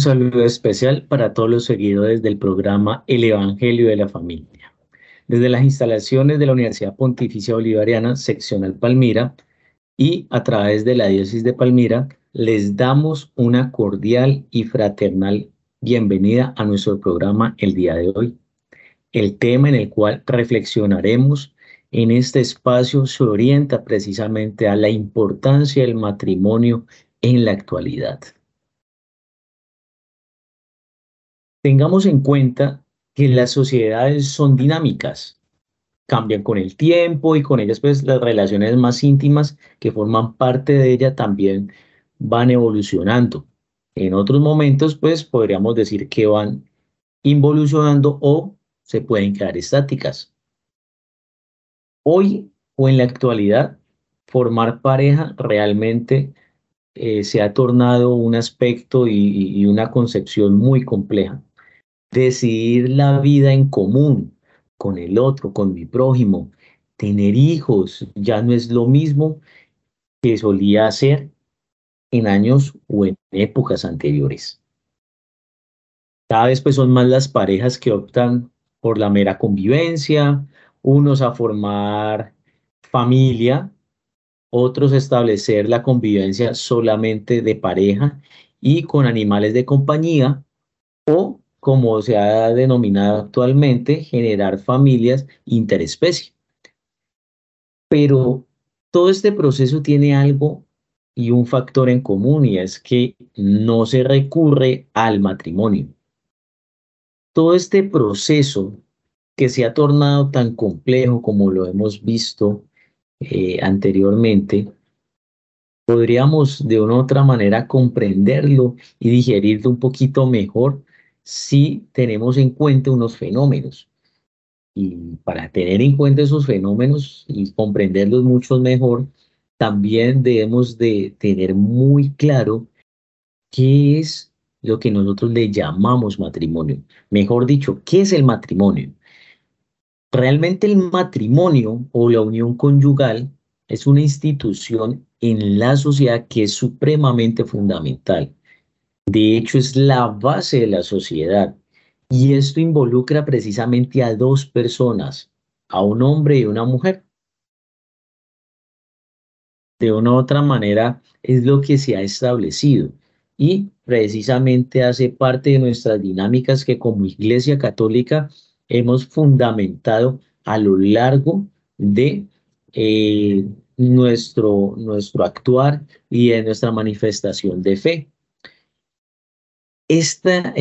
saludo especial para todos los seguidores del programa El Evangelio de la Familia. Desde las instalaciones de la Universidad Pontificia Bolivariana, seccional Palmira, y a través de la diócesis de Palmira, les damos una cordial y fraternal bienvenida a nuestro programa el día de hoy. El tema en el cual reflexionaremos en este espacio se orienta precisamente a la importancia del matrimonio en la actualidad. Tengamos en cuenta que las sociedades son dinámicas, cambian con el tiempo y con ellas pues las relaciones más íntimas que forman parte de ella también van evolucionando. En otros momentos pues podríamos decir que van involucionando o se pueden quedar estáticas. Hoy o en la actualidad, formar pareja realmente eh, se ha tornado un aspecto y una concepción muy compleja decidir la vida en común con el otro, con mi prójimo, tener hijos, ya no es lo mismo que solía hacer en años o en épocas anteriores. Cada vez pues son más las parejas que optan por la mera convivencia, unos a formar familia, otros a establecer la convivencia solamente de pareja y con animales de compañía, o como se ha denominado actualmente, generar familias interespecie. Pero todo este proceso tiene algo y un factor en común y es que no se recurre al matrimonio. Todo este proceso que se ha tornado tan complejo como lo hemos visto eh, anteriormente, podríamos de una u otra manera comprenderlo y digerirlo un poquito mejor si tenemos en cuenta unos fenómenos. Y para tener en cuenta esos fenómenos y comprenderlos mucho mejor, también debemos de tener muy claro qué es lo que nosotros le llamamos matrimonio. Mejor dicho, ¿qué es el matrimonio? Realmente el matrimonio o la unión conyugal es una institución en la sociedad que es supremamente fundamental de hecho, es la base de la sociedad. Y esto involucra precisamente a dos personas, a un hombre y una mujer. De una u otra manera, es lo que se ha establecido. Y precisamente hace parte de nuestras dinámicas que como Iglesia Católica hemos fundamentado a lo largo de eh, nuestro, nuestro actuar y de nuestra manifestación de fe esta,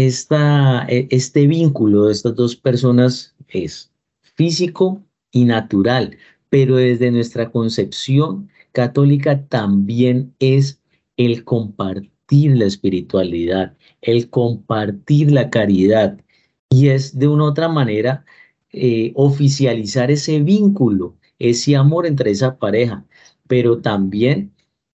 e, este vínculo de estas dos personas es físico y natural, pero desde nuestra concepción católica también es el compartir la espiritualidad, el compartir la caridad. Y es de una otra manera eh, oficializar ese vínculo, ese amor entre esa pareja, pero también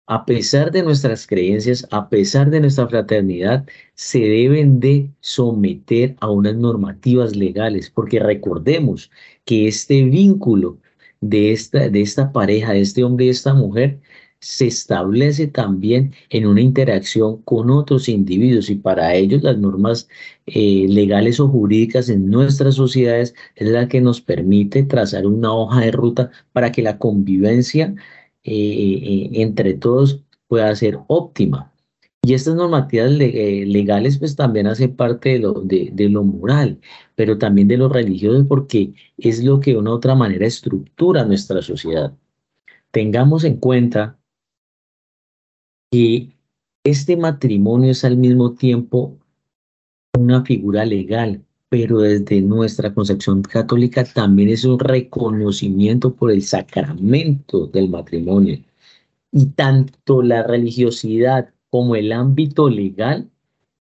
a pesar de nuestras creencias, a pesar de nuestra fraternidad, se deben de someter a unas normativas legales, porque recordemos que este vínculo de esta, de esta pareja, de este hombre y esta mujer, se establece también en una interacción con otros individuos y para ellos las normas eh, legales o jurídicas en nuestras sociedades es la que nos permite trazar una hoja de ruta para que la convivencia eh, entre todos pueda ser óptima. Y estas normativas eh, legales pues también hacen parte de lo, de, lo moral, pero también de lo religioso porque es lo que de una u otra manera estructura nuestra sociedad. Tengamos en cuenta que este matrimonio es al mismo tiempo una figura legal, pero desde nuestra concepción católica también es un reconocimiento por el sacramento del matrimonio. Y tanto la religiosidad como el ámbito legal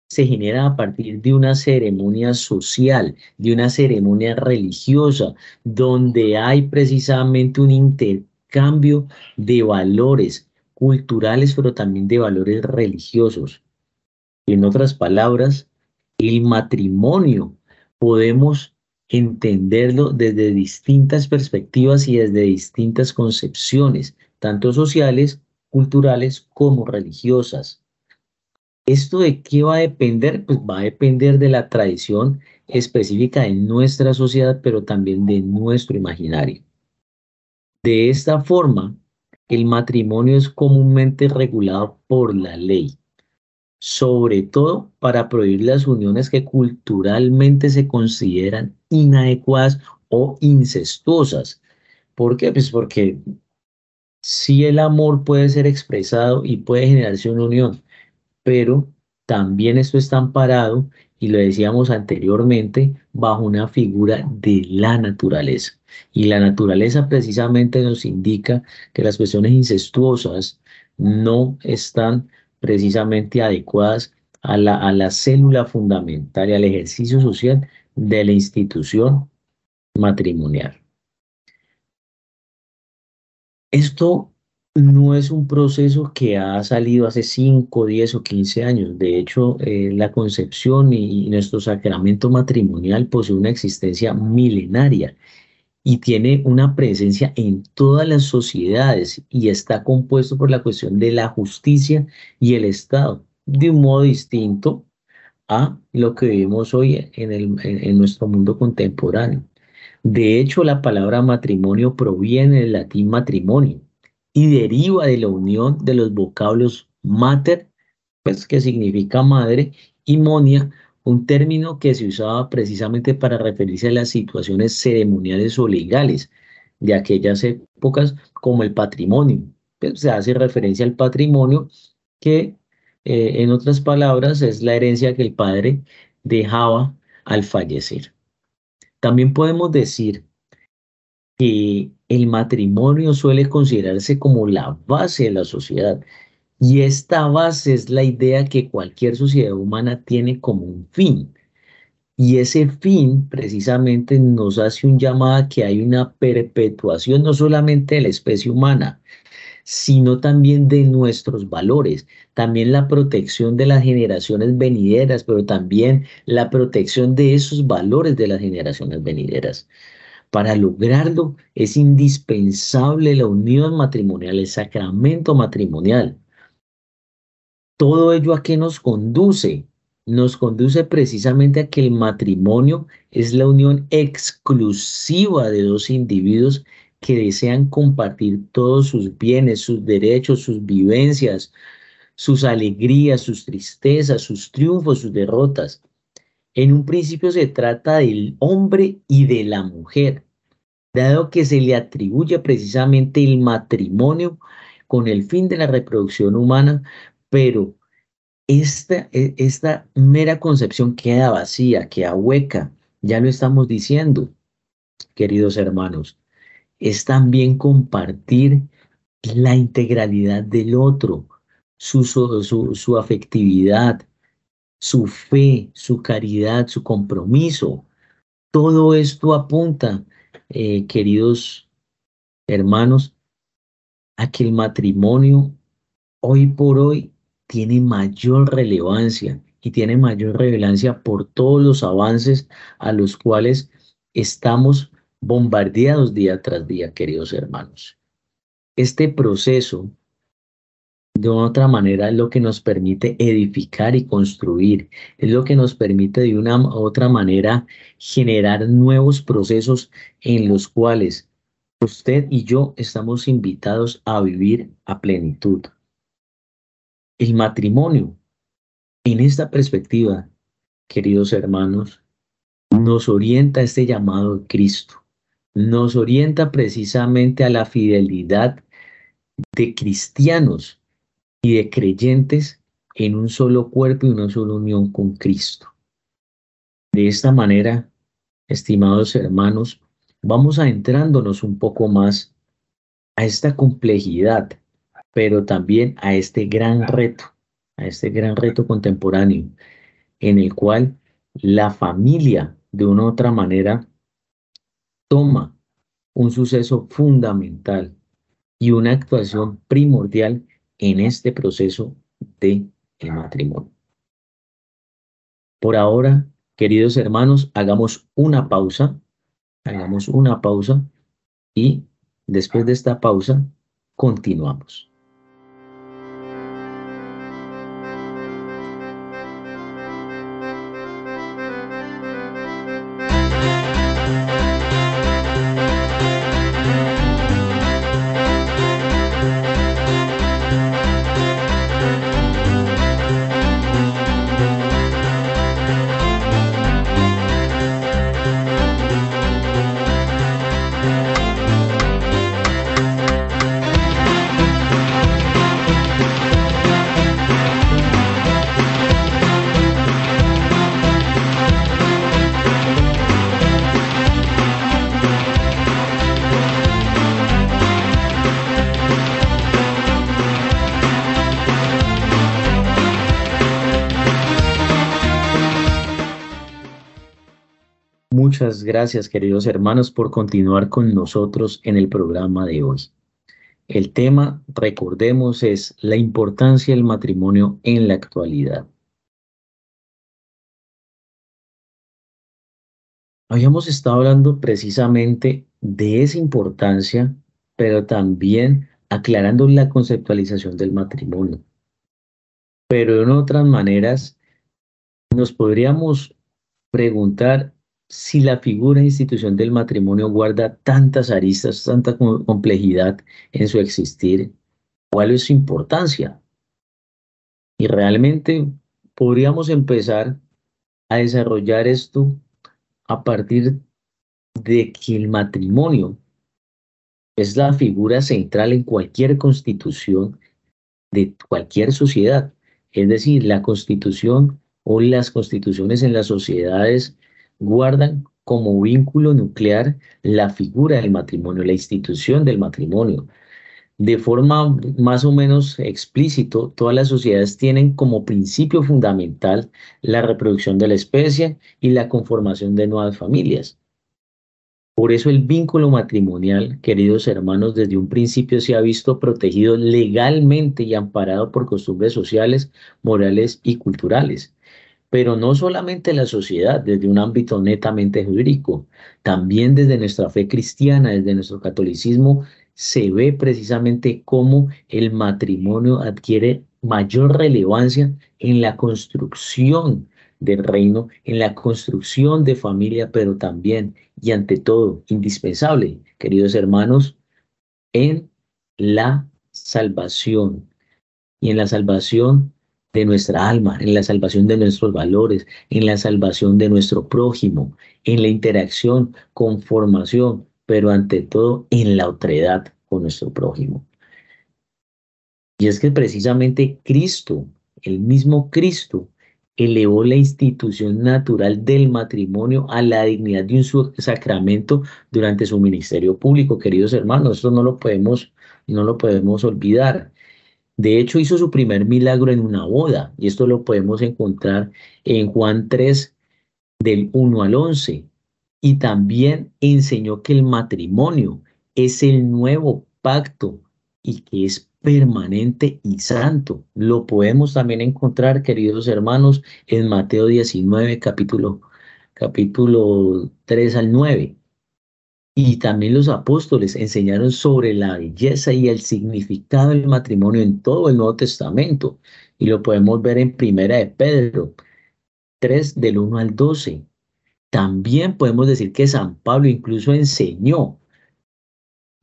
se genera a partir de una ceremonia social, de una ceremonia religiosa, donde hay precisamente un intercambio de valores culturales, pero también de valores religiosos. En otras palabras, el matrimonio podemos entenderlo desde distintas perspectivas y desde distintas concepciones, tanto sociales, culturales como religiosas. ¿Esto de qué va a depender? Pues va a depender de la tradición específica de nuestra sociedad, pero también de nuestro imaginario. De esta forma, el matrimonio es comúnmente regulado por la ley, sobre todo para prohibir las uniones que culturalmente se consideran inadecuadas o incestuosas. ¿Por qué? Pues porque si el amor puede ser expresado y puede generarse una unión, pero también esto está amparado, y lo decíamos anteriormente, bajo una figura de la naturaleza. Y la naturaleza precisamente nos indica que las cuestiones incestuosas no están precisamente adecuadas a la, a la célula fundamental y al ejercicio social de la institución matrimonial. Esto no es un proceso que ha salido hace 5, 10 o 15 años. De hecho, eh, la concepción y, nuestro sacramento matrimonial posee una existencia milenaria y tiene una presencia en todas las sociedades y está compuesto por la cuestión de la justicia y el Estado, de un modo distinto a lo que vivimos hoy en, en nuestro mundo contemporáneo. De hecho, la palabra matrimonio proviene del latín matrimonio y deriva de la unión de los vocablos mater, pues que significa madre, y monia, un término que se usaba precisamente para referirse a las situaciones ceremoniales o legales de aquellas épocas como el patrimonio. Pues, se hace referencia al patrimonio que, eh, en otras palabras, es la herencia que el padre dejaba al fallecer. También podemos decir que el matrimonio suele considerarse como la base de la sociedad y esta base es la idea que cualquier sociedad humana tiene como un fin. Y ese fin precisamente nos hace un llamado a que hay una perpetuación no solamente de la especie humana, sino también de nuestros valores, también la protección de las generaciones venideras, pero también la protección de esos valores de las generaciones venideras. Para lograrlo es indispensable la unión matrimonial, el sacramento matrimonial. Todo ello a qué nos conduce? Nos conduce precisamente a que el matrimonio es la unión exclusiva de dos individuos que desean compartir todos sus bienes, sus derechos, sus vivencias, sus alegrías, sus tristezas, sus triunfos, sus derrotas. En un principio se trata del hombre y de la mujer, dado que se le atribuye precisamente el matrimonio con el fin de la reproducción humana, pero esta, e, esta mera concepción queda vacía, queda hueca, ya lo estamos diciendo, queridos hermanos es también compartir la integralidad del otro, su, su, afectividad, su fe, su caridad, su compromiso. Todo esto apunta, eh, queridos hermanos, a que el matrimonio hoy por hoy tiene mayor relevancia y tiene mayor relevancia por todos los avances a los cuales estamos bombardeados día tras día, queridos hermanos. Este proceso, de otra manera, es lo que nos permite edificar y construir, es lo que nos permite de una u otra manera generar nuevos procesos en los cuales usted y yo estamos invitados a vivir a plenitud. El matrimonio, en esta perspectiva, queridos hermanos, nos orienta este llamado de Cristo nos orienta precisamente a la fidelidad de cristianos y de creyentes en un solo cuerpo y una sola unión con Cristo. De esta manera, estimados hermanos, vamos adentrándonos un poco más a esta complejidad, pero también a este gran reto, a este gran reto contemporáneo, en el cual la familia, de una u otra manera, toma un suceso fundamental y una actuación primordial en este proceso de matrimonio. Por ahora, queridos hermanos, hagamos una pausa, hagamos una pausa y después de esta pausa continuamos. Gracias, queridos hermanos, por continuar con nosotros en el programa de hoy. El tema, recordemos, es la importancia del matrimonio en la actualidad. Habíamos estado hablando precisamente de esa importancia, pero también aclarando la conceptualización del matrimonio. Pero en otras maneras, nos podríamos preguntar si la figura e institución del matrimonio guarda tantas aristas, tanta complejidad en su existir, ¿cuál es su importancia? Y realmente podríamos empezar a desarrollar esto a partir de que el matrimonio es la figura central en cualquier constitución de cualquier sociedad. Es decir, la constitución o las constituciones en las sociedades guardan como vínculo nuclear la figura del matrimonio, la institución del matrimonio. De forma más o menos explícito, todas las sociedades tienen como principio fundamental la reproducción de la especie y la conformación de nuevas familias. Por eso el vínculo matrimonial, queridos hermanos, desde un principio se ha visto protegido legalmente y amparado por costumbres sociales, morales y culturales pero no solamente la sociedad, desde un ámbito netamente jurídico, también desde nuestra fe cristiana, desde nuestro catolicismo, se ve precisamente cómo el matrimonio adquiere mayor relevancia en la construcción del reino, en la construcción de familia, pero también y ante todo, indispensable, queridos hermanos, en la salvación. Y en la salvación de nuestra alma, en la salvación de nuestros valores, en la salvación de nuestro prójimo, en la interacción, conformación, pero ante todo en la otredad con nuestro prójimo. Y es que precisamente Cristo, el mismo Cristo, elevó la institución natural del matrimonio a la dignidad de un sacramento durante su ministerio público, queridos hermanos. Esto no lo podemos, no lo podemos olvidar. De hecho, hizo su primer milagro en una boda, y esto lo podemos encontrar en Juan 3, del 1 al 11. Y también enseñó que el matrimonio es el nuevo pacto y que es permanente y santo. Lo podemos también encontrar, queridos hermanos, en Mateo 19, capítulo, capítulo 3 al 9. Y también los apóstoles enseñaron sobre la belleza y el significado del matrimonio en todo el Nuevo Testamento. Y lo podemos ver en Primera de Pedro 3 del 1 al 12. También podemos decir que San Pablo incluso enseñó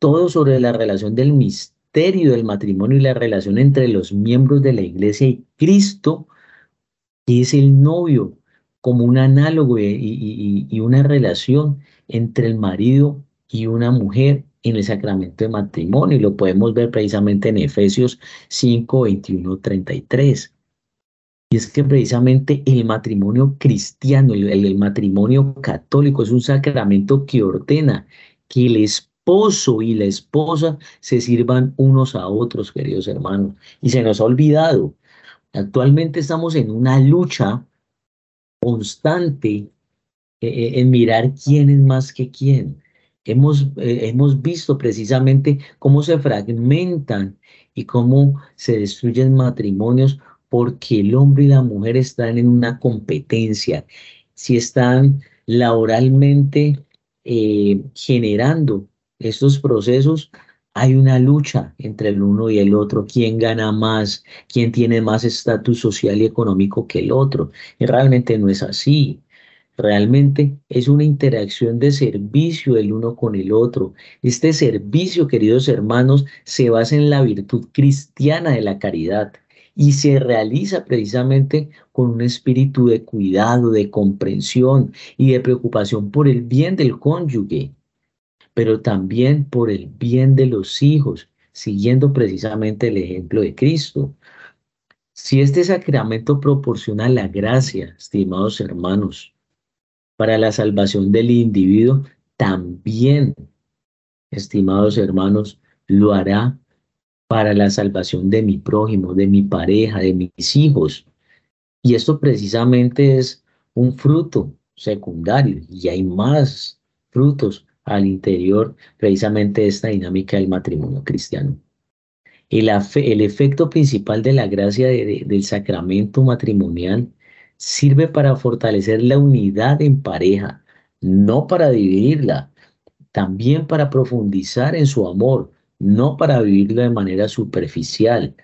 todo sobre la relación del misterio del matrimonio y la relación entre los miembros de la iglesia y Cristo, que es el novio, como un análogo y, una relación entre el marido y una mujer en el sacramento de matrimonio. Y lo podemos ver precisamente en Efesios 5, 21, 33. Y es que precisamente el matrimonio cristiano, el, matrimonio católico es un sacramento que ordena que el esposo y la esposa se sirvan unos a otros, queridos hermanos. Y se nos ha olvidado. Actualmente estamos en una lucha constante eh, eh, en mirar quién es más que quién. Hemos, eh, hemos visto precisamente cómo se fragmentan y cómo se destruyen matrimonios porque el hombre y la mujer están en una competencia, si están laboralmente generando estos procesos, hay una lucha entre el uno y el otro, quién gana más, quién tiene más estatus social y económico que el otro. Y realmente no es así. Realmente es una interacción de servicio el uno con el otro. Este servicio, queridos hermanos, se basa en la virtud cristiana de la caridad y se realiza precisamente con un espíritu de cuidado, de comprensión y de preocupación por el bien del cónyuge pero también por el bien de los hijos, siguiendo precisamente el ejemplo de Cristo. Si este sacramento proporciona la gracia, estimados hermanos, para la salvación del individuo, también, estimados hermanos, lo hará para la salvación de mi prójimo, de mi pareja, de mis hijos. Y esto precisamente es un fruto secundarios y hay más frutos al interior precisamente de esta dinámica del matrimonio cristiano. El, el efecto principal de la gracia del sacramento matrimonial sirve para fortalecer la unidad en pareja, no para dividirla, también para profundizar en su amor, no para vivirlo de manera superficial.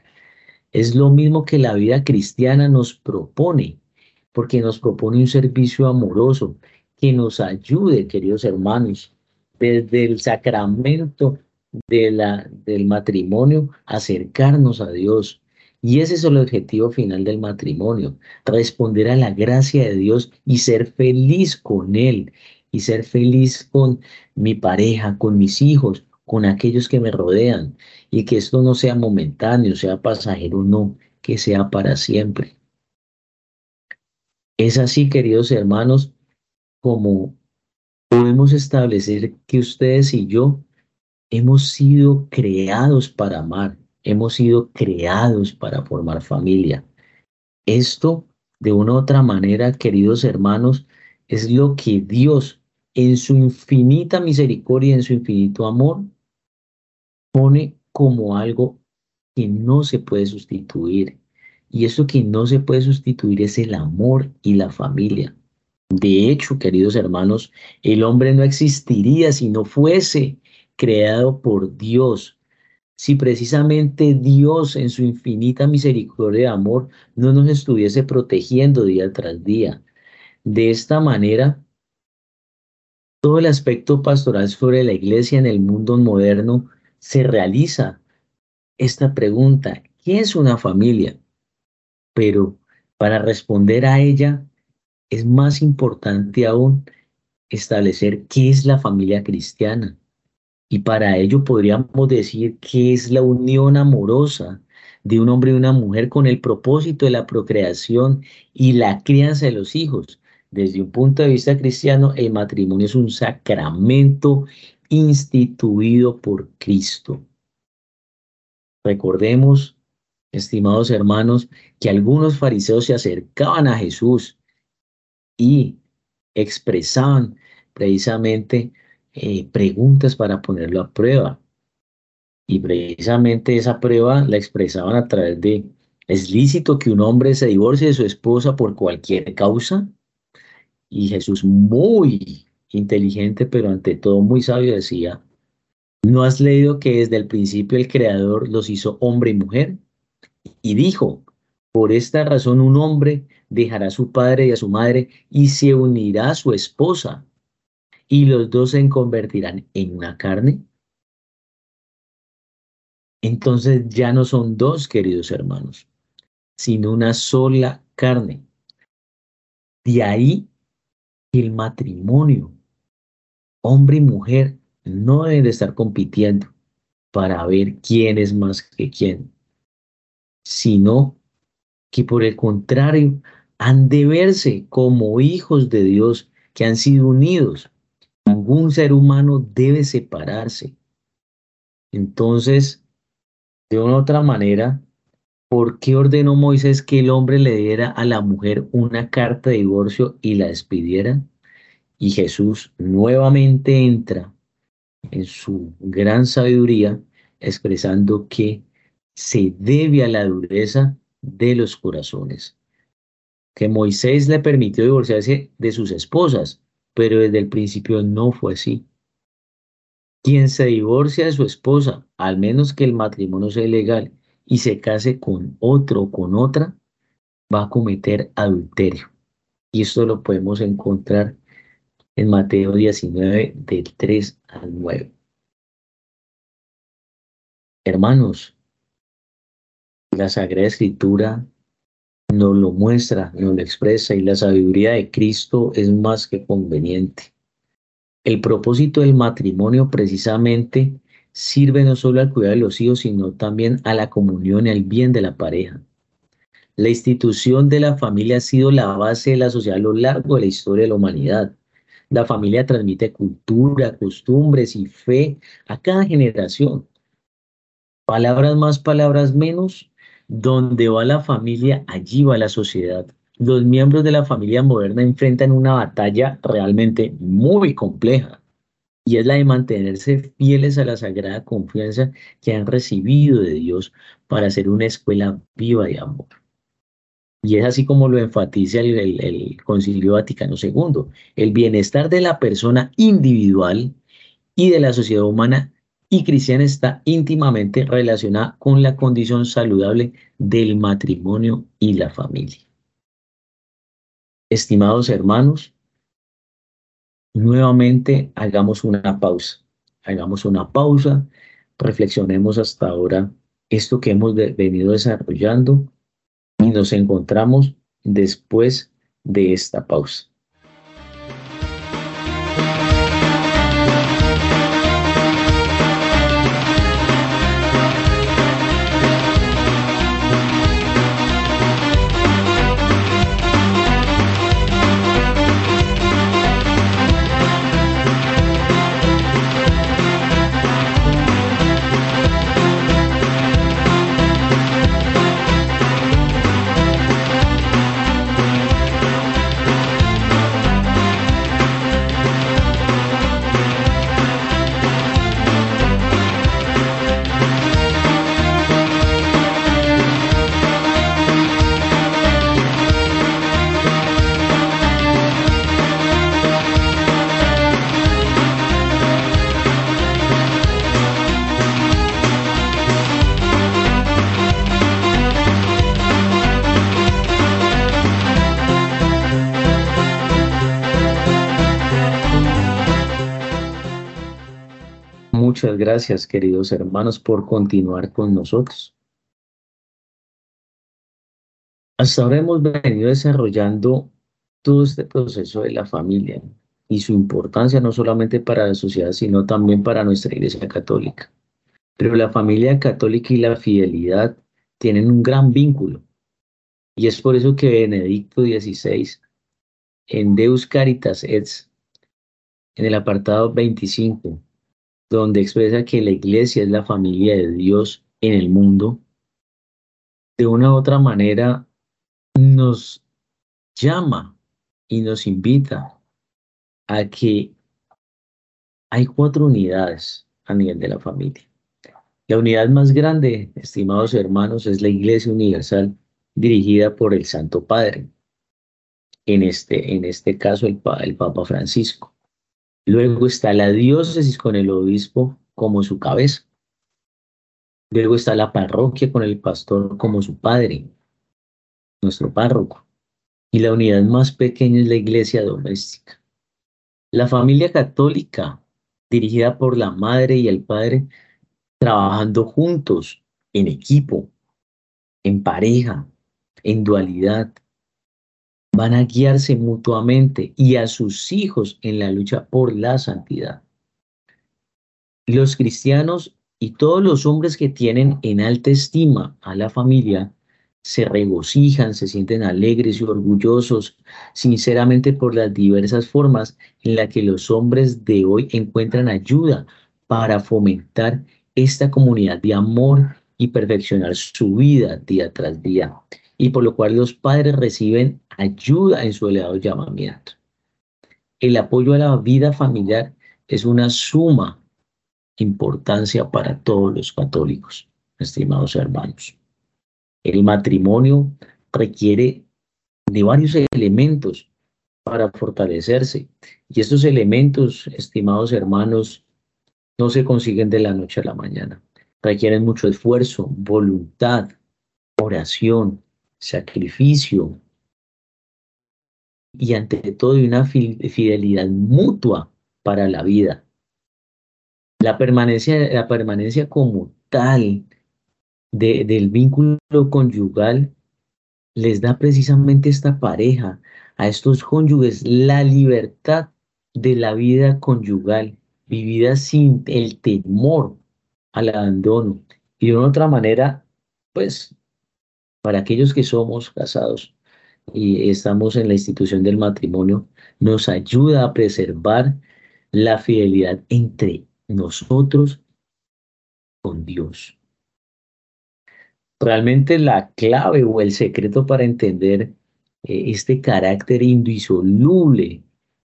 Es lo mismo que la vida cristiana nos propone, porque nos propone un servicio amoroso que nos ayude, queridos hermanos, desde el sacramento de la, del matrimonio, acercarnos a Dios. Y ese es el objetivo final del matrimonio, responder a la gracia de Dios y ser feliz con Él, y ser feliz con mi pareja, con mis hijos, con aquellos que me rodean, y que esto no sea momentáneo, sea pasajero, no, que sea para siempre. Es así, queridos hermanos, como podemos establecer que ustedes y yo hemos sido creados para amar, hemos sido creados para formar familia. Esto, de una u otra manera, queridos hermanos, es lo que Dios, en su infinita misericordia, en su infinito amor, pone como algo que no se puede sustituir. Y eso que no se puede sustituir es el amor y la familia. De hecho, queridos hermanos, el hombre no existiría si no fuese creado por Dios. Si precisamente Dios en su infinita misericordia y amor no nos estuviese protegiendo día tras día. De esta manera, todo el aspecto pastoral sobre la iglesia en el mundo moderno se realiza esta pregunta, ¿qué es una familia? Pero para responder a ella es más importante aún establecer qué es la familia cristiana. Y para ello podríamos decir que es la unión amorosa de un hombre y una mujer con el propósito de la procreación y la crianza de los hijos. Desde un punto de vista cristiano, el matrimonio es un sacramento instituido por Cristo. Recordemos, estimados hermanos, que algunos fariseos se acercaban a Jesús y expresaban precisamente eh, preguntas para ponerlo a prueba. Y precisamente esa prueba la expresaban a través de, ¿es lícito que un hombre se divorcie de su esposa por cualquier causa? Y Jesús muy inteligente, pero ante todo muy sabio, decía, ¿no has leído que desde el principio el Creador los hizo hombre y mujer? Y dijo, por esta razón un hombre dejará a su padre y a su madre y se unirá a su esposa y los dos se convertirán en una carne. Entonces ya no son dos, queridos hermanos, sino una sola carne. De ahí el matrimonio, hombre y mujer, no deben de estar compitiendo para ver quién es más que quién, sino que por el contrario han de verse como hijos de Dios que han sido unidos. Ningún ser humano debe separarse. Entonces, de una otra manera, ¿por qué ordenó Moisés que el hombre le diera a la mujer una carta de divorcio y la despidiera? Y Jesús nuevamente entra en su gran sabiduría expresando que se debe a la dureza de los corazones. Que Moisés le permitió divorciarse de sus esposas, pero desde el principio no fue así. Quien se divorcia de su esposa, al menos que el matrimonio sea ilegal, y se case con otro o con otra, va a cometer adulterio. Y esto lo podemos encontrar en Mateo 19, del 3 al 9. Hermanos, la Sagrada Escritura nos lo muestra, nos lo expresa y la sabiduría de Cristo es más que conveniente. El propósito del matrimonio precisamente sirve no solo al cuidado de los hijos, sino también a la comunión y al bien de la pareja. La institución de la familia ha sido la base de la sociedad a lo largo de la historia de la humanidad. La familia transmite cultura, costumbres y fe a cada generación. Palabras más, palabras menos, donde va la familia, allí va la sociedad. los miembros de la familia moderna enfrentan una batalla realmente muy compleja y es la de mantenerse fieles a la sagrada confianza que han recibido de Dios para ser una escuela viva de amor. Y es así como lo enfatiza el, el, Concilio Vaticano II. El bienestar de la persona individual y de la sociedad humana y cristiana está íntimamente relacionada con la condición saludable del matrimonio y la familia. Estimados hermanos, nuevamente hagamos una pausa. Hagamos una pausa, reflexionemos hasta ahora esto que hemos venido desarrollando y nos encontramos después de esta pausa. Gracias, queridos hermanos, por continuar con nosotros. Hasta ahora hemos venido desarrollando todo este proceso de la familia y su importancia no solamente para la sociedad, sino también para nuestra Iglesia Católica. Pero la familia católica y la fidelidad tienen un gran vínculo. Y es por eso que Benedicto XVI, en Deus Caritas et, en el apartado 25, donde expresa que la iglesia es la familia de Dios en el mundo, de una u otra manera nos llama y nos invita a que hay cuatro unidades a nivel de la familia. La unidad más grande, estimados hermanos, es la Iglesia Universal dirigida por el Santo Padre, en este, en este caso el, el Papa Francisco. Luego está la diócesis con el obispo como su cabeza. Luego está la parroquia con el pastor como su padre, nuestro párroco. Y la unidad más pequeña es la iglesia doméstica. La familia católica, dirigida por la madre y el padre, trabajando juntos, en equipo, en pareja, en dualidad, van a guiarse mutuamente y a sus hijos en la lucha por la santidad. Los cristianos y todos los hombres que tienen en alta estima a la familia se regocijan, se sienten alegres y orgullosos, sinceramente por las diversas formas en las que los hombres de hoy encuentran ayuda para fomentar esta comunidad de amor y perfeccionar su vida día tras día y por lo cual los padres reciben ayuda en su elevado llamamiento. El apoyo a la vida familiar es una suma importancia para todos los católicos, estimados hermanos. El matrimonio requiere de varios elementos para fortalecerse y estos elementos, estimados hermanos, no se consiguen de la noche a la mañana. Requieren mucho esfuerzo, voluntad, oración, sacrificio y ante todo una fidelidad mutua para la vida. La permanencia, la permanencia como tal del vínculo conyugal les da precisamente esta pareja, a estos cónyuges, la libertad de la vida conyugal, vivida sin el temor al abandono. Y de otra manera, pues para aquellos que somos casados y estamos en la institución del matrimonio, nos ayuda a preservar la fidelidad entre nosotros con Dios. Realmente la clave o el secreto para entender eh, este carácter indisoluble,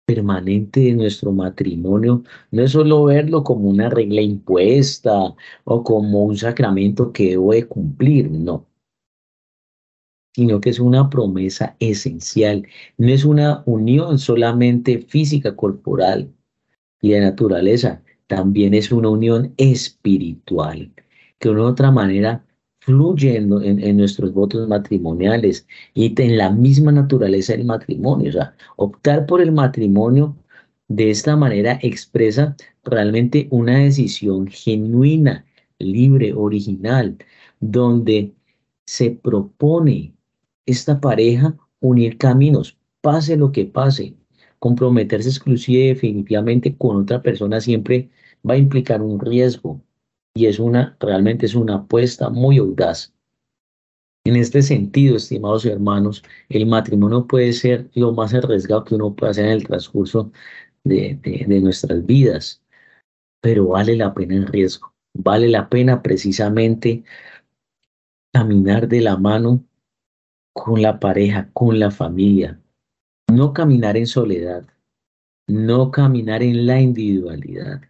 permanente de nuestro matrimonio, no es solo verlo como una regla impuesta o como un sacramento que debo de cumplir, no, sino que es una promesa esencial, no es una unión solamente física, corporal y de naturaleza, también es una unión espiritual, que de una otra manera fluye en, nuestros votos matrimoniales y en la misma naturaleza del matrimonio. O sea, optar por el matrimonio de esta manera expresa realmente una decisión genuina, libre, original, donde se propone esta pareja unir caminos, pase lo que pase. Comprometerse exclusiva y definitivamente con otra persona siempre va a implicar un riesgo, y es una, realmente es una apuesta muy audaz. En este sentido, estimados hermanos, el matrimonio puede ser lo más arriesgado que uno puede hacer en el transcurso de, de nuestras vidas, pero vale la pena el riesgo, vale la pena precisamente caminar de la mano con la pareja, con la familia, no caminar en soledad, no caminar en la individualidad.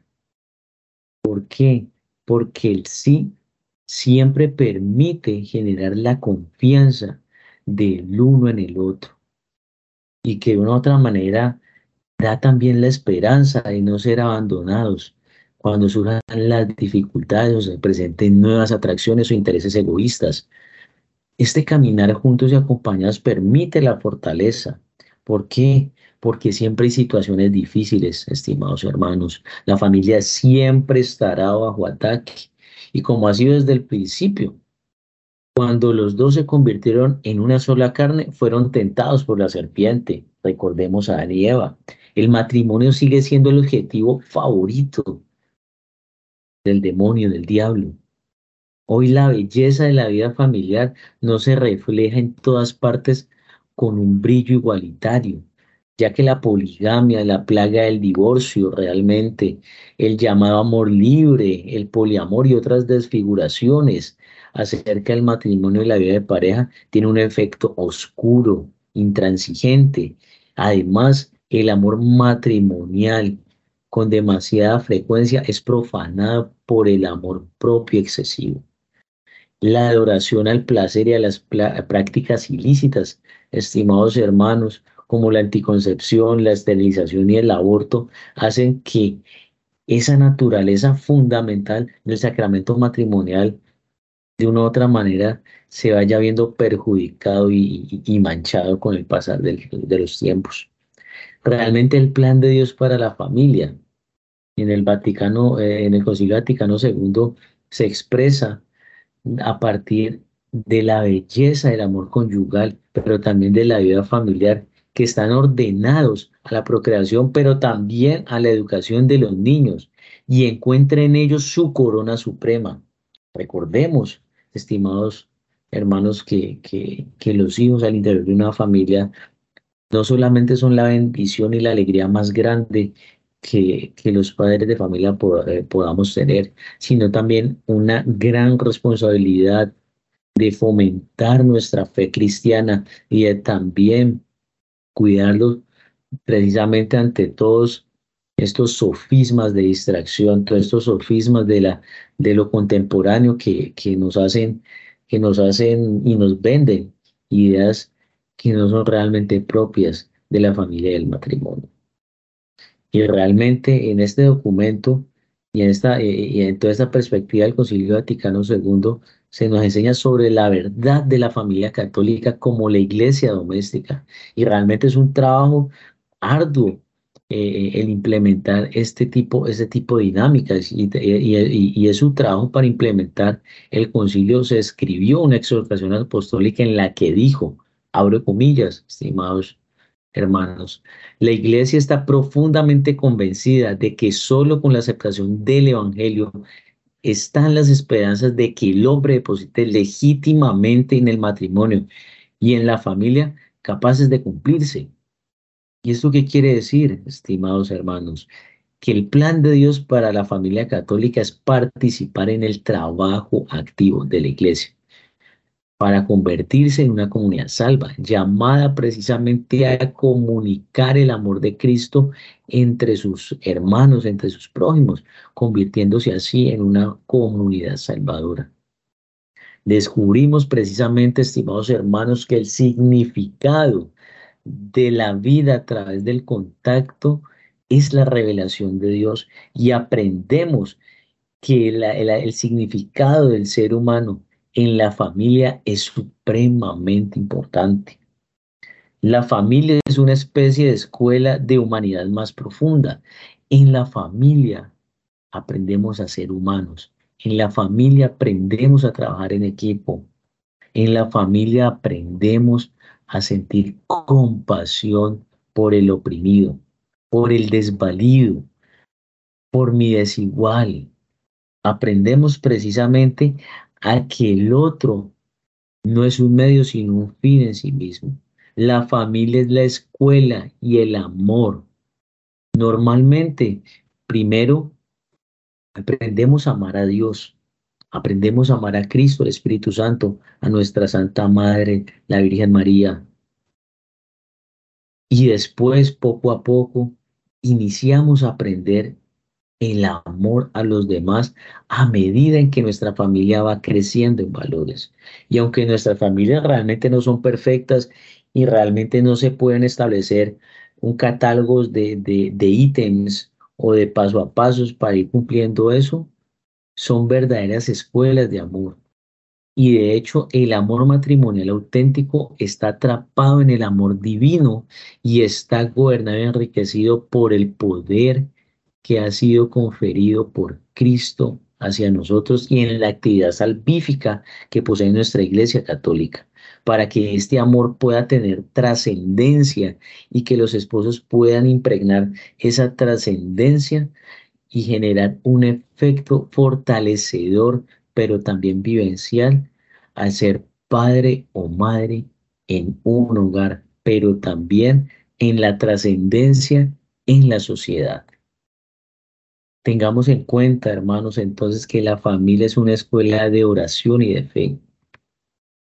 ¿Por qué? porque el sí siempre permite generar la confianza del uno en el otro y que de una u otra manera da también la esperanza de no ser abandonados cuando surjan las dificultades o se presenten nuevas atracciones o intereses egoístas. Este caminar juntos y acompañados permite la fortaleza. ¿Por qué? porque siempre hay situaciones difíciles, estimados hermanos. La familia siempre estará bajo ataque. Y como ha sido desde el principio, cuando los dos se convirtieron en una sola carne, fueron tentados por la serpiente. Recordemos a Adán. El matrimonio sigue siendo el objetivo favorito del demonio, del diablo. Hoy la belleza de la vida familiar no se refleja en todas partes con un brillo igualitario ya que la poligamia, la plaga del divorcio realmente, el llamado amor libre, el poliamor y otras desfiguraciones acerca del matrimonio y la vida de pareja tiene un efecto oscuro, intransigente. Además, el amor matrimonial con demasiada frecuencia es profanado por el amor propio excesivo. La adoración al placer y a las prácticas ilícitas, estimados hermanos, como la anticoncepción, la esterilización y el aborto, hacen que esa naturaleza fundamental del sacramento matrimonial de una u otra manera se vaya viendo perjudicado y, manchado con el pasar de los tiempos. Realmente el plan de Dios para la familia en el Vaticano, eh, en el Concilio Vaticano II, se expresa a partir de la belleza del amor conyugal, pero también de la vida familiar que están ordenados a la procreación, pero también a la educación de los niños y encuentre en ellos su corona suprema. Recordemos, estimados hermanos, que, que, los hijos al interior de una familia no solamente son la bendición y la alegría más grande que, los padres de familia eh, podamos tener, sino también una gran responsabilidad de fomentar nuestra fe cristiana y de también cuidarlos precisamente ante todos estos sofismas de distracción, todos estos sofismas de, la, de lo contemporáneo que, que, nos hacen, que nos hacen y nos venden ideas que no son realmente propias de la familia y del matrimonio. Y realmente en este documento y en, esta, eh, y en toda esta perspectiva del Concilio Vaticano II se nos enseña sobre la verdad de la familia católica como la iglesia doméstica. Y realmente es un trabajo arduo eh, el implementar este tipo, este tipo de dinámicas y, y, es un trabajo para implementar. El concilio se escribió una exhortación apostólica en la que dijo, abro comillas, estimados hermanos, la iglesia está profundamente convencida de que solo con la aceptación del evangelio están las esperanzas de que el hombre deposite legítimamente en el matrimonio y en la familia capaces de cumplirse. ¿Y esto qué quiere decir, estimados hermanos? Que el plan de Dios para la familia católica es participar en el trabajo activo de la iglesia. Para convertirse en una comunidad salva, llamada precisamente a comunicar el amor de Cristo entre sus hermanos, entre sus prójimos, convirtiéndose así en una comunidad salvadora. Descubrimos precisamente, estimados hermanos, que el significado de la vida a través del contacto es la revelación de Dios y aprendemos que el significado del ser humano en la familia es supremamente importante. La familia es una especie de escuela de humanidad más profunda. En la familia aprendemos a ser humanos. En la familia aprendemos a trabajar en equipo. En la familia aprendemos a sentir compasión por el oprimido, por el desvalido, por mi desigual. Aprendemos precisamente a que el otro no es un medio sino un fin en sí mismo. La familia es la escuela y el amor. Normalmente, primero, aprendemos a amar a Dios, aprendemos a amar a Cristo, el Espíritu Santo, a nuestra Santa Madre, la Virgen María. Y después, poco a poco, iniciamos a aprender el amor a los demás a medida en que nuestra familia va creciendo en valores. Y aunque nuestras familias realmente no son perfectas y realmente no se pueden establecer un catálogo de, de, de ítems o de paso a pasos para ir cumpliendo eso, son verdaderas escuelas de amor. Y de hecho, el amor matrimonial auténtico está atrapado en el amor divino y está gobernado y enriquecido por el poder que ha sido conferido por Cristo hacia nosotros y en la actividad salvífica que posee nuestra Iglesia Católica, para que este amor pueda tener trascendencia y que los esposos puedan impregnar esa trascendencia y generar un efecto fortalecedor, pero también vivencial, al ser padre o madre en un hogar, pero también en la trascendencia en la sociedad. Tengamos en cuenta, hermanos, entonces que la familia es una escuela de oración y de fe.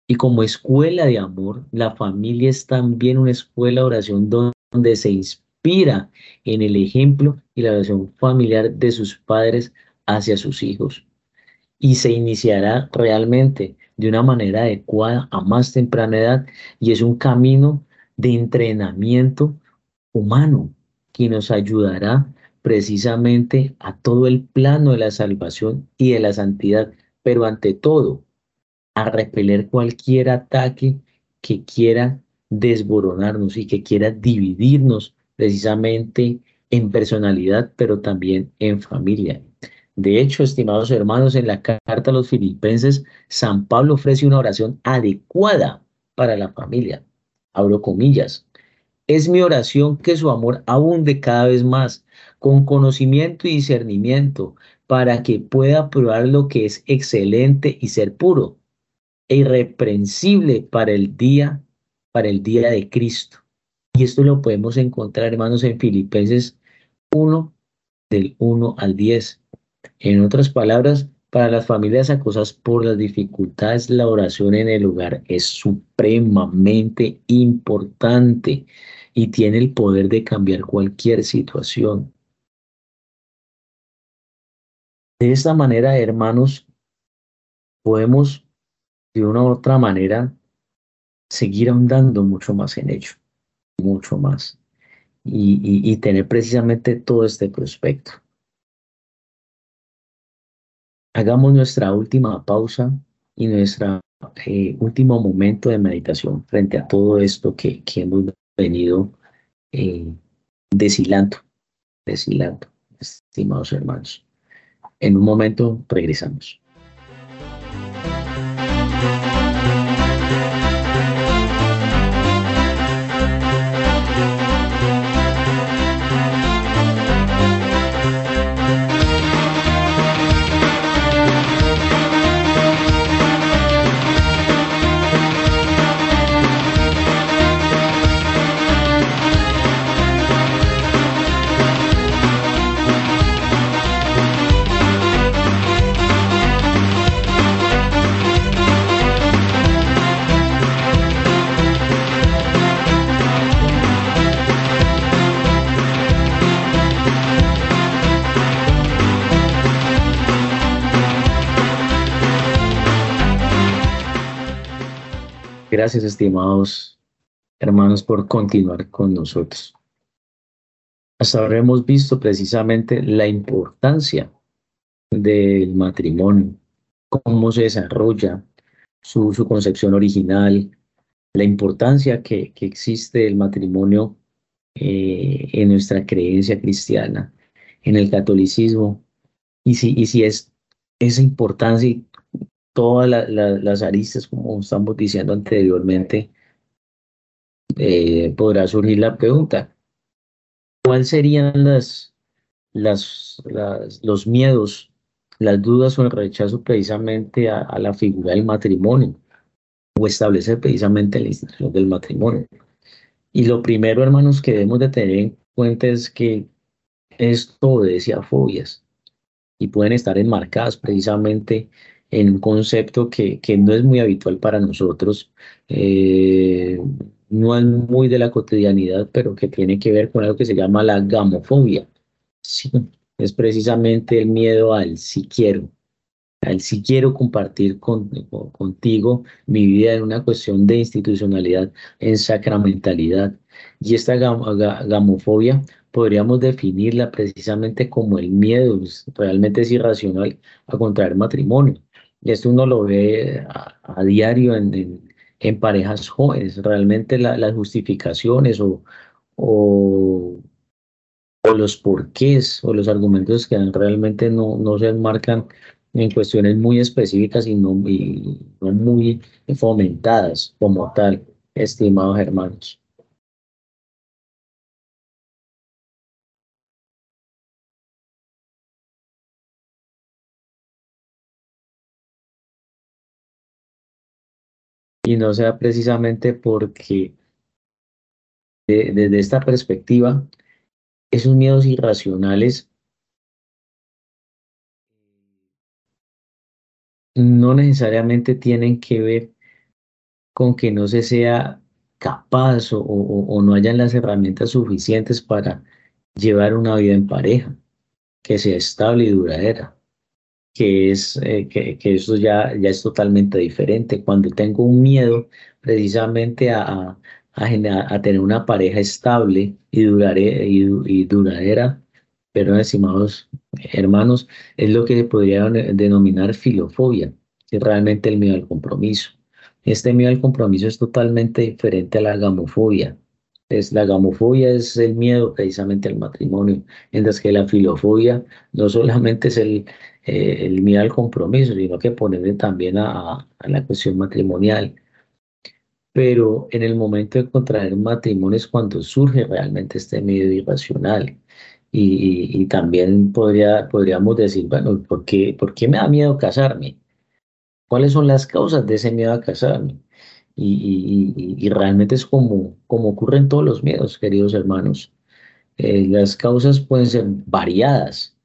Y como escuela de amor, la familia es también una escuela de oración donde se inspira en el ejemplo y la oración familiar de sus padres hacia sus hijos. Y se iniciará realmente de una manera adecuada a más temprana edad y es un camino de entrenamiento humano que nos ayudará precisamente a todo el plano de la salvación y de la santidad, pero ante todo a repeler cualquier ataque que quiera desboronarnos y que quiera dividirnos precisamente en personalidad, pero también en familia. De hecho, estimados hermanos, en la carta a los filipenses, San Pablo ofrece una oración adecuada para la familia. Abro comillas. Es mi oración que su amor abunde cada vez más con conocimiento y discernimiento, para que pueda probar lo que es excelente y ser puro e irreprensible para el día, para el día de Cristo. Y esto lo podemos encontrar, hermanos, en Filipenses 1, del 1 al 10. En otras palabras, para las familias acosadas por las dificultades, la oración en el hogar es supremamente importante y tiene el poder de cambiar cualquier situación. De esta manera, hermanos, podemos de una u otra manera seguir ahondando mucho más en ello, mucho más, y, tener precisamente todo este prospecto. Hagamos nuestra última pausa y nuestro eh, último momento de meditación frente a todo esto que, hemos venido eh, deshilando, deshilando, estimados hermanos. En un momento regresamos. Gracias, estimados hermanos, por continuar con nosotros. Hasta ahora hemos visto precisamente la importancia del matrimonio, cómo se desarrolla su, concepción original, la importancia que, existe el matrimonio eh, en nuestra creencia cristiana, en el catolicismo, y si, y si es esa importancia y todas las aristas, como estamos diciendo anteriormente, eh, podrá surgir la pregunta, ¿cuáles serían los miedos, las dudas o el rechazo precisamente a, la figura del matrimonio o establecer precisamente la institución del matrimonio? Y lo primero, hermanos, que debemos de tener en cuenta es que esto obedece a fobias y pueden estar enmarcadas precisamente en un concepto que, que no es muy habitual para nosotros, eh, no es muy de la cotidianidad, pero que tiene que ver con algo que se llama la gamofobia. Sí, es precisamente el miedo al si quiero, al si quiero compartir con, contigo mi vida en una cuestión de institucionalidad, en sacramentalidad. Y esta gamofobia podríamos definirla precisamente como el miedo, realmente es irracional a contraer matrimonio. Y esto uno lo ve a, diario en, en, parejas jóvenes. Realmente las justificaciones o, o, los porqués o los argumentos que realmente no, no se enmarcan en cuestiones muy específicas y no, y no muy fomentadas como tal, estimados hermanos. Y no sea precisamente porque desde esta perspectiva, esos miedos irracionales no necesariamente tienen que ver con que no se sea capaz o, no hayan las herramientas suficientes para llevar una vida en pareja, que sea estable y duradera que es eh, que, que, eso ya, ya es totalmente diferente. Cuando tengo un miedo precisamente a, a, a, tener una pareja estable y, durare, y, duradera, pero estimados hermanos, es lo que se podría denominar filofobia, que es realmente el miedo al compromiso. Este miedo al compromiso es totalmente diferente a la gamofobia. Es, la gamofobia es el miedo precisamente al matrimonio, mientras que la filofobia no solamente es el, eh, miedo al compromiso, sino que ponerle también a, la cuestión matrimonial. Pero en el momento de contraer matrimonio es cuando surge realmente este miedo irracional. Y, también podría, podríamos decir, bueno, ¿por qué, ¿por qué me da miedo casarme? ¿Cuáles son las causas de ese miedo a casarme? Y, realmente es como, como ocurren todos los miedos, queridos hermanos. Eh, las causas pueden ser variadas,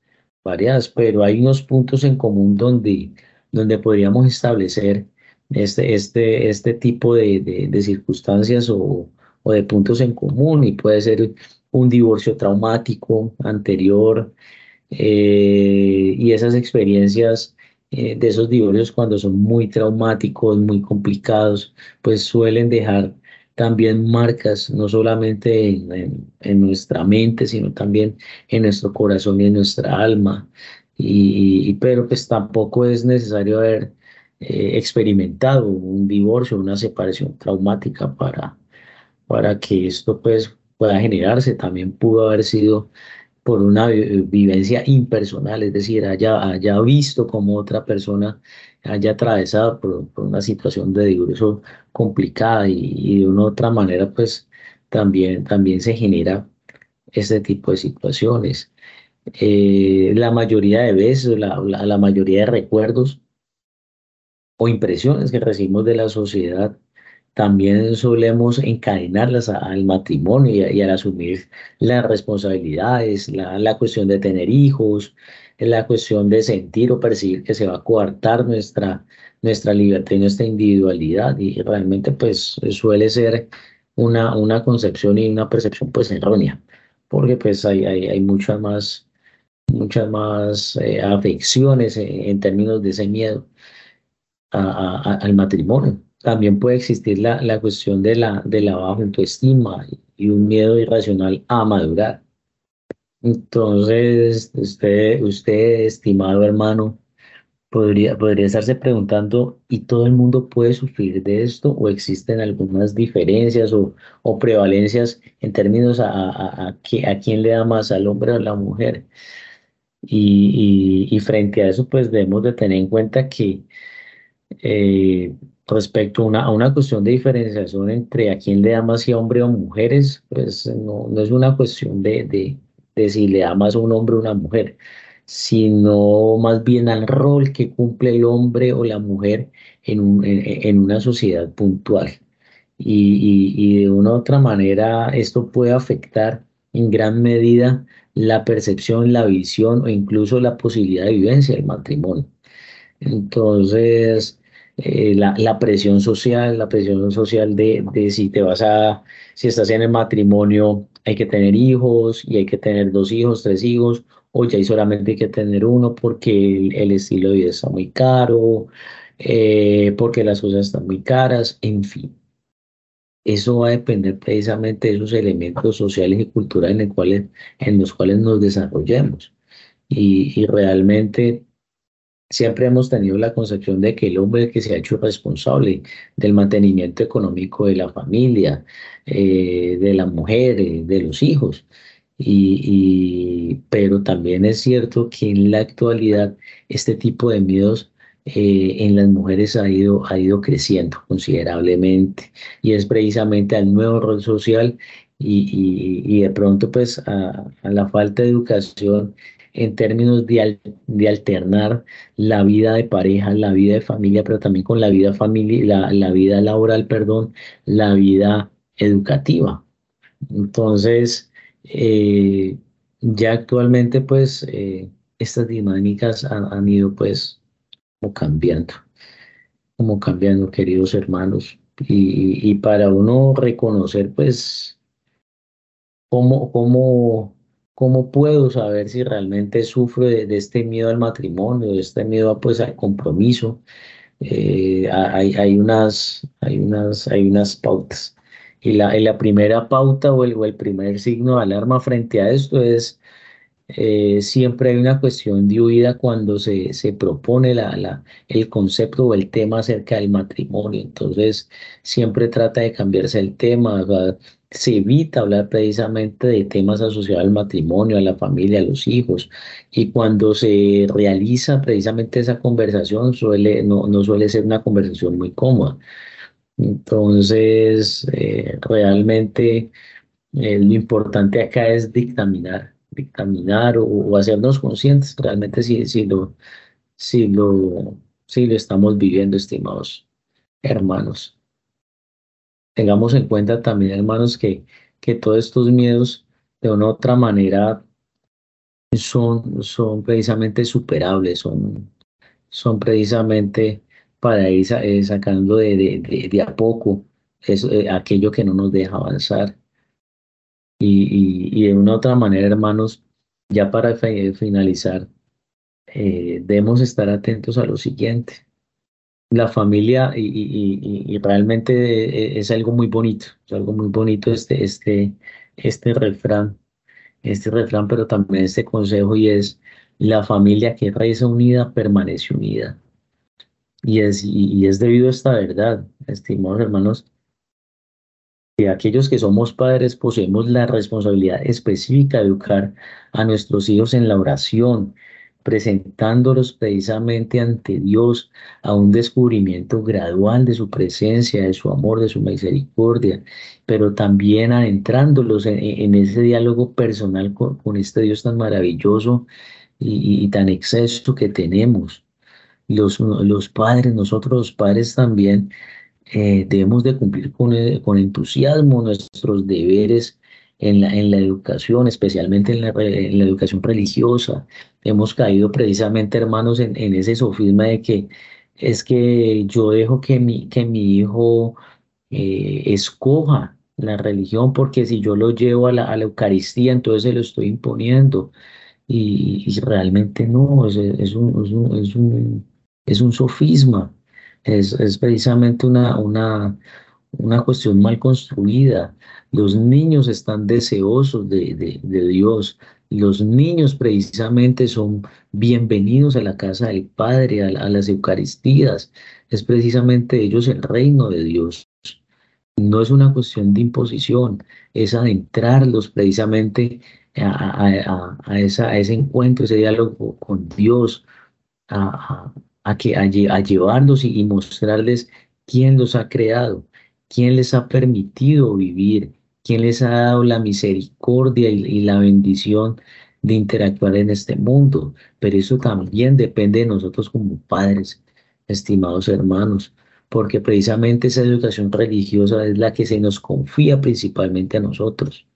variadas, pero hay unos puntos en común donde, donde podríamos establecer este, este, este tipo de, de, circunstancias o, o, de puntos en común y puede ser un divorcio traumático anterior eh, y esas experiencias eh, de esos divorcios cuando son muy traumáticos, muy complicados, pues suelen dejar también marcas, no solamente en, nuestra mente, sino también en nuestro corazón y en nuestra alma. Y, pero pues tampoco es necesario haber eh, experimentado un divorcio, una separación traumática para, para que esto pues pueda generarse. También pudo haber sido por una vivencia impersonal, es decir, haya, haya visto como otra persona haya atravesado por, una situación de divorcio complicada y, de una u otra manera, pues también, también se genera este tipo de situaciones. Eh, la mayoría de veces, la, la mayoría de recuerdos o impresiones que recibimos de la sociedad también solemos encadenarlas al matrimonio y, al asumir las responsabilidades, la, cuestión de tener hijos, la cuestión de sentir o percibir que se va a coartar nuestra, nuestra libertad y nuestra individualidad. Y realmente pues suele ser una, una concepción y una percepción pues errónea porque pues hay, hay, muchas más muchas más eh, afecciones en, términos de ese miedo al matrimonio también puede existir la, la cuestión de la, de la baja autoestima y un miedo irracional a madurar. Entonces, usted, usted, estimado hermano, podría, podría estarse preguntando, ¿y todo el mundo puede sufrir de esto? ¿O existen algunas diferencias o, o prevalencias en términos a, a, a, a, quién le da más, al hombre o a la mujer? Y, y, y frente a eso, pues debemos de tener en cuenta que eh, respecto a una, cuestión de diferenciación entre a quién le da más si hombre o mujeres, pues no, no es una cuestión de, de de si le da más a un hombre o una mujer, sino más bien al rol que cumple el hombre o la mujer en, un, en, una sociedad puntual. Y, y, y, de una u otra manera esto puede afectar en gran medida la percepción, la visión o incluso la posibilidad de vivencia del matrimonio. Entonces, eh, la, la, presión social, la presión social de, de, si te vas a, si estás en el matrimonio, hay que tener hijos y hay que tener dos hijos, tres hijos, o ya hay solamente hay que tener uno porque el, estilo de vida está muy caro, eh, porque las cosas están muy caras, en fin. Eso va a depender precisamente de esos elementos sociales y culturales en los cuales nos desarrollemos. Y, y realmente Siempre hemos tenido la concepción de que el hombre que se ha hecho responsable del mantenimiento económico de la familia, eh, de la mujer, eh, de los hijos. Y, pero también es cierto que en la actualidad este tipo de miedos eh, en las mujeres ha ido, ha ido creciendo considerablemente y es precisamente al nuevo rol social y, y, de pronto pues a, la falta de educación en términos de, de, alternar la vida de pareja, la vida de familia, pero también con la vida familia, la, la vida laboral, perdón, la vida educativa. Entonces, eh, ya actualmente, pues, eh, estas dinámicas han, han, ido, pues, como cambiando, como cambiando, queridos hermanos. Y, y para uno reconocer, pues, cómo, cómo ¿Cómo puedo saber si realmente sufro de, este miedo al matrimonio, de este miedo pues, al compromiso? Eh, hay, hay, unas, hay, unas, hay unas pautas. Y la, la primera pauta o el, o el primer signo de alarma frente a esto es eh, siempre hay una cuestión de huida cuando se, se propone la, la, el concepto o el tema acerca del matrimonio. Entonces, siempre trata de cambiarse el tema. se evita hablar precisamente de temas asociados al matrimonio, a la familia, a los hijos. Y cuando se realiza precisamente esa conversación, suele, no, no suele ser una conversación muy cómoda. Entonces, eh, realmente eh, lo importante acá es dictaminar dictaminar o, hacernos conscientes realmente si, lo, si, lo, si lo estamos viviendo, estimados hermanos. Tengamos en cuenta también, hermanos, que, que todos estos miedos de una u otra manera son, son precisamente superables, son, son precisamente para ir eh, sacando de, de, de, a poco eso, eh, aquello que no nos deja avanzar. Y, de una otra manera, hermanos, ya para finalizar, eh, debemos estar atentos a lo siguiente. La familia, y, realmente es algo muy bonito, es algo muy bonito este, este, este refrán, este refrán, pero también este consejo, y es la familia que reza unida permanece unida. Y es, y es debido a esta verdad, estimados hermanos, aquellos que somos padres poseemos la responsabilidad específica de educar a nuestros hijos en la oración, presentándolos precisamente ante Dios a un descubrimiento gradual de su presencia, de su amor, de su misericordia, pero también adentrándolos en, ese diálogo personal con, este Dios tan maravilloso y, y tan exceso que tenemos. Los, los padres, nosotros los padres también eh, debemos de cumplir con, eh, con, entusiasmo nuestros deberes en la, en la educación, especialmente en la, en educación religiosa. Hemos caído precisamente, hermanos, en, ese sofisma de que es que yo dejo que mi, que mi hijo eh, escoja la religión, porque si yo lo llevo a la, a la, Eucaristía, entonces se lo estoy imponiendo. Y, realmente no, es, un, es, un, es un sofisma Es, es precisamente una, una, una cuestión mal construida. Los niños están deseosos de, de, Dios. Los niños precisamente son bienvenidos a la casa del Padre, a, las Eucaristías. Es precisamente ellos el reino de Dios. No es una cuestión de imposición, es adentrarlos precisamente a, a, a, esa, a ese encuentro, ese diálogo con Dios, a, que, a, llevarlos y, mostrarles quién los ha creado, quién les ha permitido vivir, quién les ha dado la misericordia y, la bendición de interactuar en este mundo. Pero eso también depende de nosotros como padres, estimados hermanos, porque precisamente esa educación religiosa es la que se nos confía principalmente a nosotros.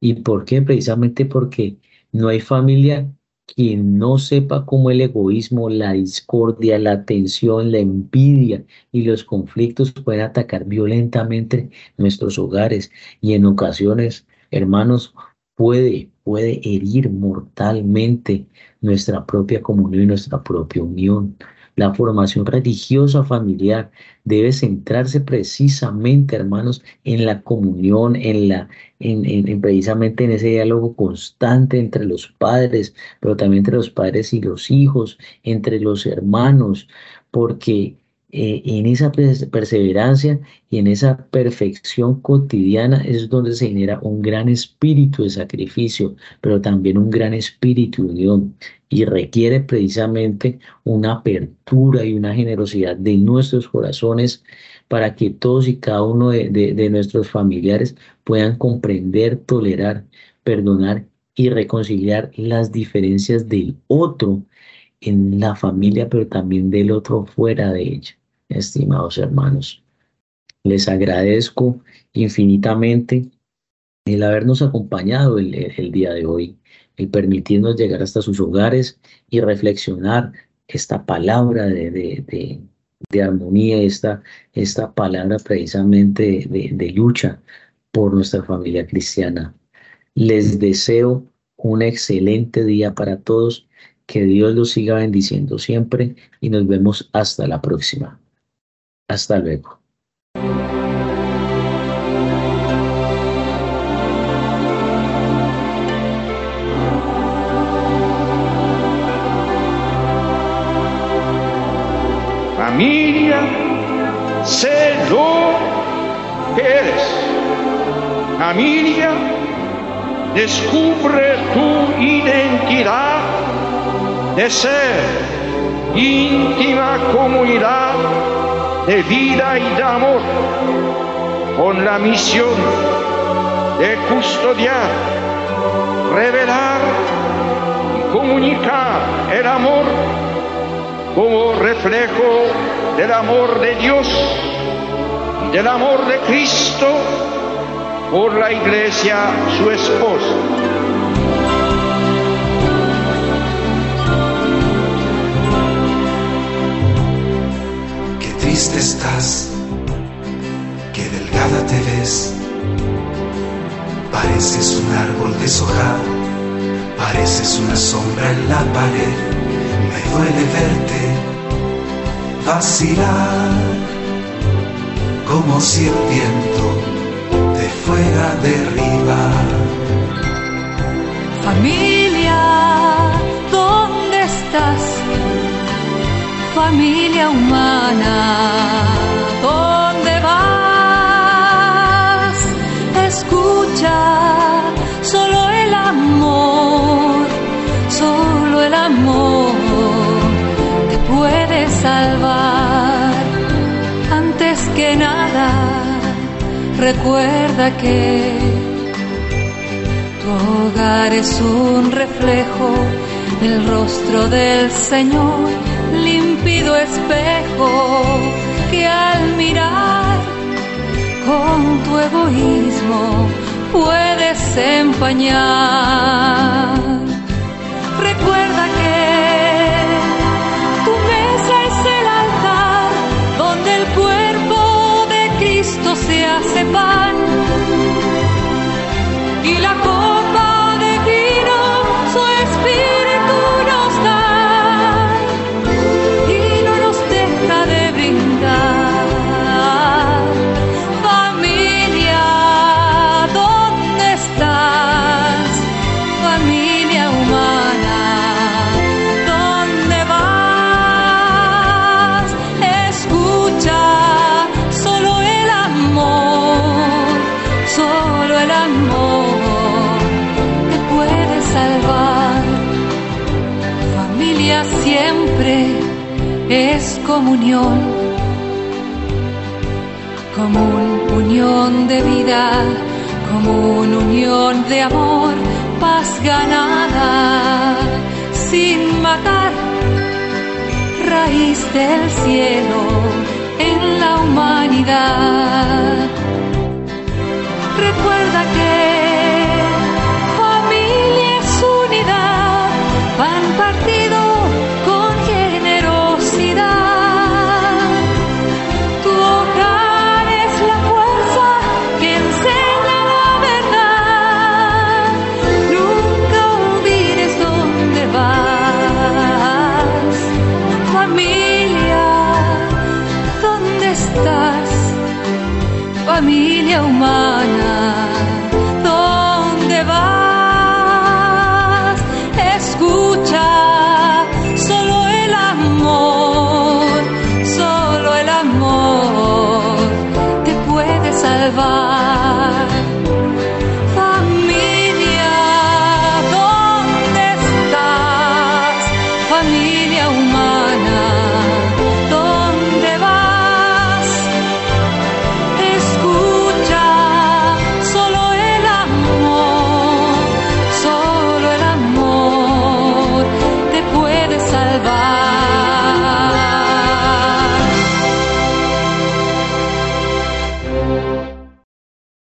¿Y por qué? Precisamente porque no hay familia quien no sepa cómo el egoísmo, la discordia, la tensión, la envidia y los conflictos pueden atacar violentamente nuestros hogares y en ocasiones, hermanos, puede, puede herir mortalmente nuestra propia comunión y nuestra propia unión. La formación religiosa familiar debe centrarse precisamente, hermanos, en la comunión, en la, en, precisamente en ese diálogo constante entre los padres, pero también entre los padres y los hijos, entre los hermanos, porque eh, en esa perseverancia y en esa perfección cotidiana es donde se genera un gran espíritu de sacrificio, pero también un gran espíritu de unión. Y requiere precisamente una apertura y una generosidad de nuestros corazones para que todos y cada uno de, de nuestros familiares puedan comprender, tolerar, perdonar y reconciliar las diferencias del otro en la familia, pero también del otro fuera de ella estimados hermanos. Les agradezco infinitamente el habernos acompañado el, día de hoy, el permitirnos llegar hasta sus hogares y reflexionar esta palabra de, de, armonía, esta, esta palabra precisamente de lucha por nuestra familia cristiana. Les deseo un excelente día para todos, que Dios los siga bendiciendo siempre y nos vemos hasta la próxima. Hasta luego. Familia, sé lo que eres. Familia, descubre tu identidad de ser íntima comunidad de vida y de amor, con la misión de custodiar, revelar y comunicar el amor como reflejo del amor de Dios y del amor de Cristo por la iglesia, su esposa. Triste estás, qué delgada te ves. Pareces un árbol deshojado, pareces una sombra en la pared. Me duele verte vacilar, como si el viento te fuera a derribar. Familia, ¿dónde estás? Familia humana, ¿dónde vas? Escucha, solo el amor, solo el amor te puede salvar. Antes que nada, recuerda que tu hogar es un reflejo del rostro del Señor límpido espejo que al mirar con tu egoísmo puedes empañar. Recuerda que tu mesa es el altar donde el cuerpo de Cristo se hace pan siempre es comunión, como una unión de vida, como una unión de amor, paz ganada sin matar, raíz del cielo en la humanidad. Recuerda que humana,